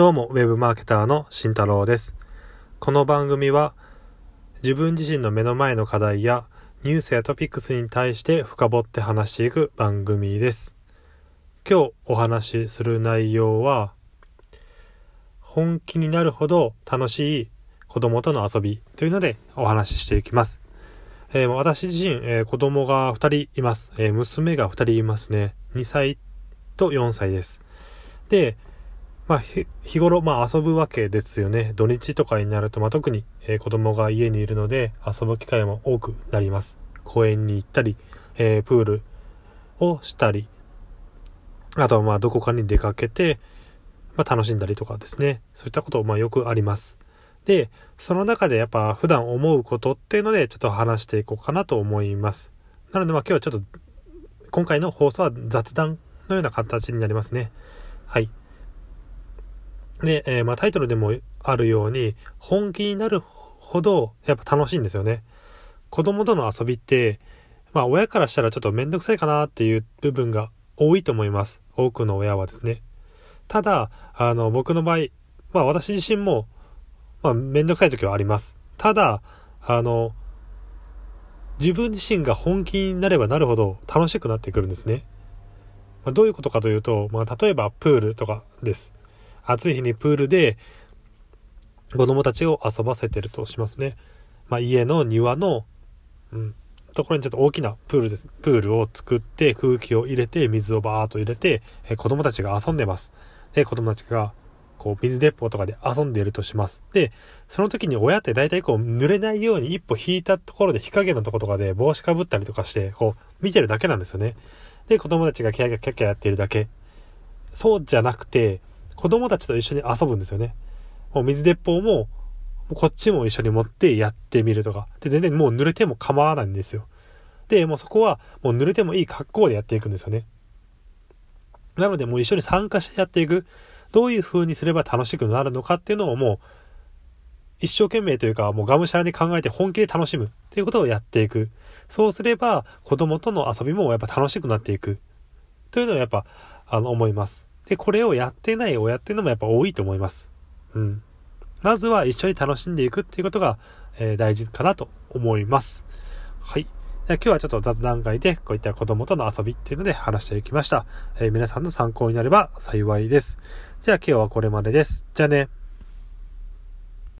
どうも、ウェブマーケターの慎太郎です。この番組は、自分自身の目の前の課題やニュースやトピックスに対して深掘って話していく番組です。今日お話しする内容は、本気になるほど楽しい子供との遊びというのでお話ししていきます。えー私自身、えー子供が2人います、えー娘が2人いますね。2歳と4歳です。で、まあ、日頃、まあ、遊ぶわけですよね。土日とかになると、まあ、特に、えー子供が家にいるので、遊ぶ機会も多くなります。公園に行ったり、えープールをしたり、あとは、まあ、どこかに出かけて、まあ、楽しんだりとかですね。そういったこと、まあ、よくあります。で、その中でやっぱ普段思うことっていうので、ちょっと話していこうかなと思います。なので、まあ、今日はちょっと、今回の放送は雑談のような形になりますね。はい。で、えーまあ、タイトルでもあるように、本気になるほど、やっぱ楽しいんですよね。子供との遊びって、まあ、親からしたらちょっとめんどくさいかなっていう部分が多いと思います。多くの親はですね。ただ、あの、僕の場合、まあ、私自身も、まあ、めんどくさい時はあります。ただ、あの、自分自身が本気になればなるほど楽しくなってくるんですね。まあ、どういうことかというと、まあ、例えばプールとかです。暑い日にプールで子供たちを遊ばせてるとしますね。まあ、家の庭の、うん、ところにちょっと大きなプールです。プールを作って空気を入れて水をバーッと入れて、え子供たちが遊んでます。で、子供たちがこう水鉄砲とかで遊んでいるとします。で、その時に親って大体こう濡れないように一歩引いたところで日陰のところとかで帽子かぶったりとかして、こう見てるだけなんですよね。で、子供たちがキャキャキャキャやってるだけ。そうじゃなくて、子供たちと一緒に遊ぶんですよね。もう水鉄砲も、こっちも一緒に持ってやってみるとか。で、全然もう濡れても構わないんですよ。で、もうそこはもう濡れてもいい格好でやっていくんですよね。なのでもう一緒に参加してやっていく。どういう風にすれば楽しくなるのかっていうのをもう一生懸命というかもうがむしゃらに考えて本気で楽しむっていうことをやっていく。そうすれば子供との遊びもやっぱ楽しくなっていく。というのをやっぱあの思います。で、これをやってない親っていうのもやっぱ多いと思います。うん。まずは一緒に楽しんでいくっていうことが、えー大事かなと思います。はい。じゃ今日はちょっと雑談会でこういった子供との遊びっていうので話していきました。えー皆さんの参考になれば幸いです。じゃあ今日はこれまでです。じゃあね。